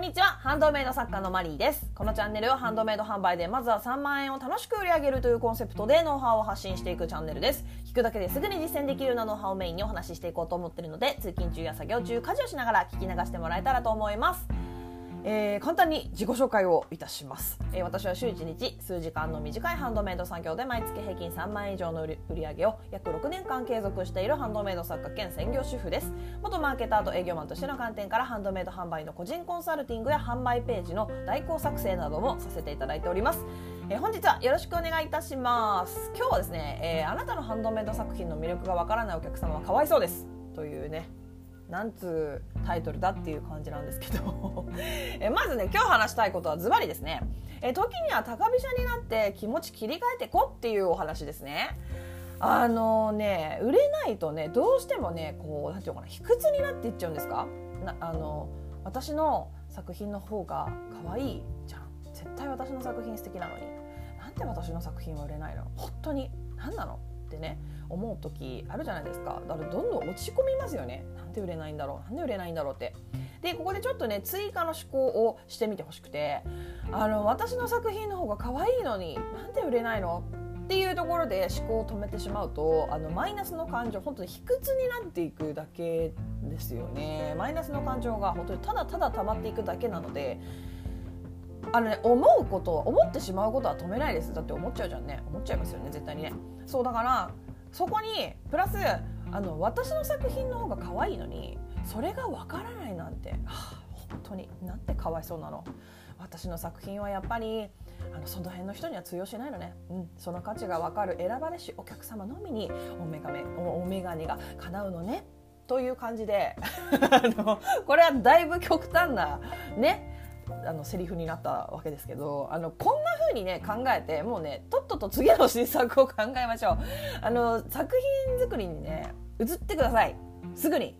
んにちは。ハンドメイド作家のマリーです。このチャンネルはハンドメイド販売でまずは3万円を楽しく売り上げるというコンセプトでノウハウを発信していくチャンネルです。聞くだけですぐに実践できるようなノウハウをメインにお話ししていこうと思ってるので通勤中や作業中家事をしながら聞き流してもらえたらと思います。えー、簡単に自己紹介をいたします、えー、私は週1日数時間の短いハンドメイド作業で毎月平均3万円以上の売り上げを約6年間継続しているハンドメイド作家兼専業主婦です。元マーケターと営業マンとしての観点からハンドメイド販売の個人コンサルティングや販売ページの代行作成などもさせていただいております。えー、本日はよろしくお願いいたします。今日はですね、えー、あなたのハンドメイド作品の魅力がわからないお客様はかわいそうです。というねなんつうタイトルだっていう感じなんですけど。えまずね今日話したいことはズバリですね。え時には高飛車になって気持ち切り替えてこっていうお話ですね。あのね売れないとねどうしてもねこうなんていうのかな卑屈になっていっちゃうんですか？なあの私の作品の方が可愛いじゃん。絶対私の作品素敵なのに。なんで私の作品は売れないの？本当に。何なの？ってね思う時あるじゃないですか。だからどんどん落ち込みますよね。なんで売れないんだろう。なんで売れないんだろうって。でここでちょっとね追加の思考をしてみてほしくてあの私の作品の方が可愛いのになんで売れないの？っていうところで思考を止めてしまうとあのマイナスの感情本当に卑屈になっていくだけですよね。マイナスの感情が本当にただただ溜まっていくだけなのであのね思うこと思ってしまうことは止めないです。だって思っちゃうじゃんね。思っちゃいますよね。絶対にね。そうだからそこにプラスあの私の作品の方が可愛いのにそれがわからないなんて、はあ、本当になんてかわいそうなの。私の作品はやっぱりあのその辺の人には通用しないのね、うん、その価値が分かる。選ばれしお客様のみにお眼鏡お眼鏡が叶うのね。という感じで あのこれはだいぶ極端なね。あのセリフになったわけですけどあのこんな風にね考えてもうねとっとと次の新作を考えましょう。あの作品作りにね移ってください。すぐに。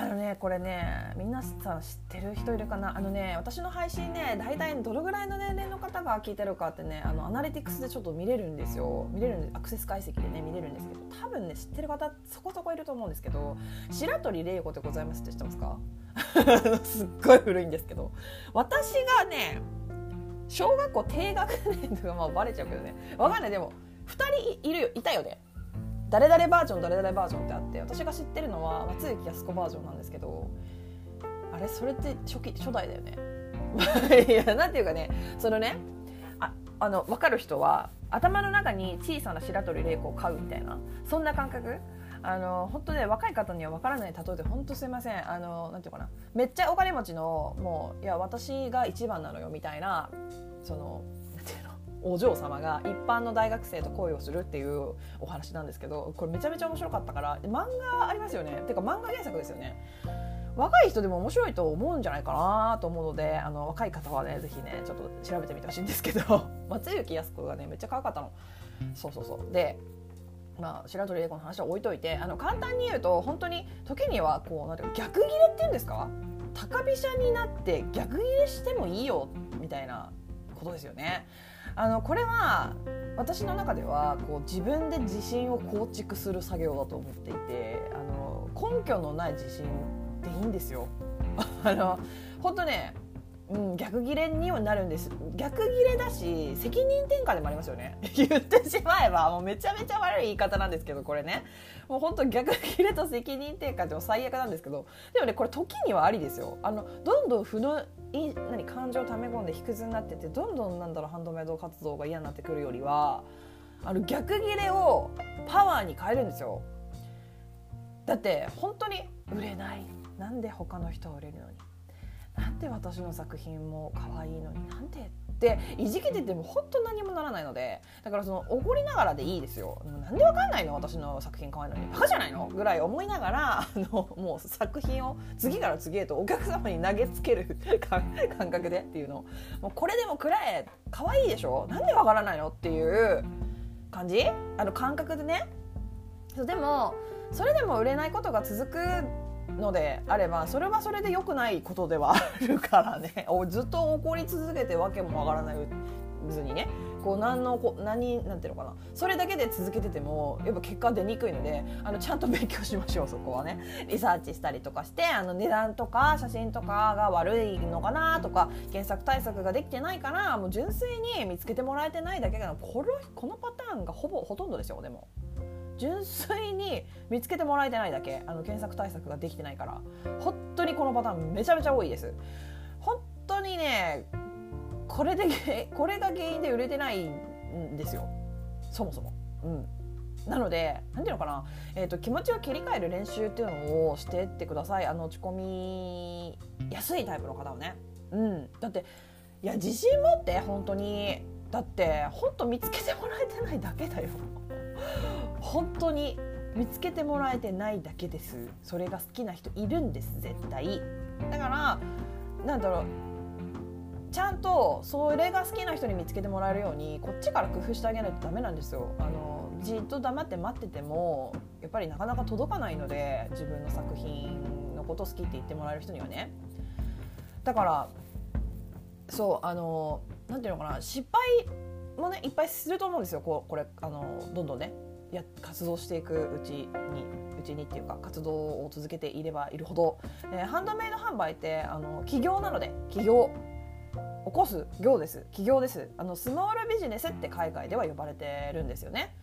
あのねこれね皆さん知ってる人いるかな？あのね私の配信ね大体どのぐらいの年齢の方が聞いてるかってねあのアナリティクスでちょっと見れるんですよ。見れるんでアクセス解析でね見れるんですけど多分ね知ってる方そこそこいると思うんですけど白鳥玲子でございますって知ってますか？すっごい古いんですけど私がね小学校低学年とかまあバレちゃうけどねわかんない。でも2人いるよ。いたよね。誰々バージョン誰々バージョンってあって私が知ってるのは松雪靖子バージョンなんですけどあれそれって初期初代だよね。いやなんていうかねそのねああの分かる人は頭の中に小さな白鳥玲子を飼うみたいなそんな感覚？あの本当ね若い方には分からない例えで本当すいません。あのなんていうかなめっちゃお金持ちのもういや私が一番なのよみたいなそのお嬢様が一般の大学生と恋をするっていうお話なんですけどこれめちゃめちゃ面白かったから漫画ありますよね。てか漫画原作ですよね。若い人でも面白いと思うんじゃないかなと思うのであの若い方はねぜひねちょっと調べてみてほしいんですけど 松雪靖子がねめっちゃ可愛かったの。そうそうそう。でまあ、白鳥玲子の話は置いといてあの簡単に言うと本当に時にはこうなんていうか逆ギレっていうんですか？高飛車になって逆ギレしてもいいよみたいなことですよね。あのこれは私の中ではこう自分で自信を構築する作業だと思っていてあの根拠のない自信でいいんですよ。あの本当ねうん、逆ギレにはなるんです。逆ギレだし責任転嫁でもありますよね。言ってしまえばもうめちゃめちゃ悪い言い方なんですけどこれね。もう本当逆ギレと責任転嫁って最悪なんですけど。でもねこれ時にはありですよ。あのどんどん負のい何感情を溜め込んで卑屈になっててどんどんなんだろうハンドメイド活動が嫌になってくるよりはあの逆ギレをパワーに変えるんですよ。だって本当に売れない。なんで他の人は売れるのに。なんで私の作品も可愛いのになんでっていじけてても本当何もならないのでだからその怒りながらでいいですよ。なんでわかんないの私の作品可愛いのに。バカじゃないの？ぐらい思いながらあのもう作品を次から次へとお客様に投げつける 感覚でっていうのもうこれでもくらえ可愛いでしょ？なんでわからないの？っていう感じ？あの感覚でね。でもそれでも売れないことが続くのであればそれはそれで良くないことではあるからね。ずっと怒り続けてわけもわからないずにね。こう何のこ何なんていうのかな。それだけで続けててもやっぱ結果出にくいのであのちゃんと勉強しましょう そこはね。リサーチしたりとかしてあの値段とか写真とかが悪いのかなとか検索対策ができてないからもう純粋に見つけてもらえてないだけがこのこのパターンがほぼほとんどですよでも。純粋に見つけてもらえてないだけあの検索対策ができてないから本当にこのパターンめちゃめちゃ多いです。本当にねこれで これが原因で売れてないんですよ。そもそも。うん。なので何ていうのかな、えーと、気持ちを切り替える練習っていうのをしてってください。あの落ち込みやすいタイプの方はね。うん、だっていや自信持って本当に。だって本当見つけてもらえてないだけだよ。本当に見つけてもらえてないだけです。それが好きな人いるんです絶対。だからなんだろう。ちゃんとそれが好きな人に見つけてもらえるようにこっちから工夫してあげないとダメなんですよ。あのじっと黙って待っててもやっぱりなかなか届かないので自分の作品のこと好きって言ってもらえる人にはね。だからそうあのなんていうのかな。失敗もねいっぱいすると思うんですよ。こうこれあのどんどんね。や活動していくうちにうちにっていうか活動を続けていればいるほど、えー、ハンドメイド販売ってあの起業なので起業。起こす業です。起業です。あのスモールビジネスって海外では呼ばれてるんですよね。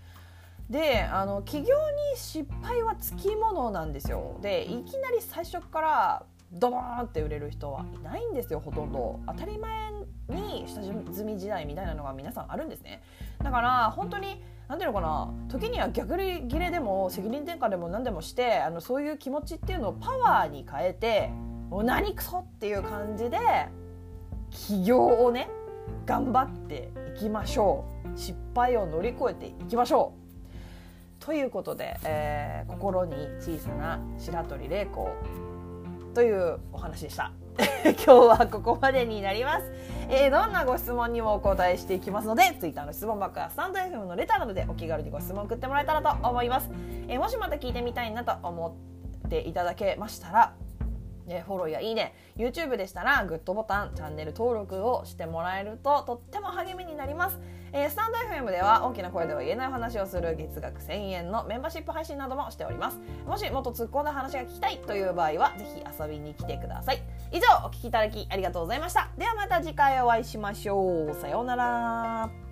であの起業に失敗はつきものなんですよ。でいきなり最初からドボーンって売れる人はいないんですよほとんど。当たり前に下積み時代みたいなのが皆さんあるんですね。だから本当に何ていうのかな？時には逆ギレでも責任転嫁でも何でもしてあのそういう気持ちっていうのをパワーに変えてもう何クソっていう感じで起業をね頑張っていきましょう。失敗を乗り越えていきましょう。ということで、えー、心に小さな白鳥玲子というお話でした。今日はここまでになります、えー、どんなご質問にもお答えしていきますので Twitter の質問箱やスタンド FM のレターなどでお気軽にご質問送ってもらえたらと思います、えー、もしまた聞いてみたいなと思っていただけましたらえフォローやいいね YouTube でしたらグッドボタンチャンネル登録をしてもらえるととっても励みになります、えー、スタンド FM では大きな声では言えない話をする月額1000円のメンバーシップ配信などもしております。もしもっと突っ込んだ話が聞きたいという場合はぜひ遊びに来てください。以上お聞きいただきありがとうございました。ではまた次回お会いしましょう。さようなら。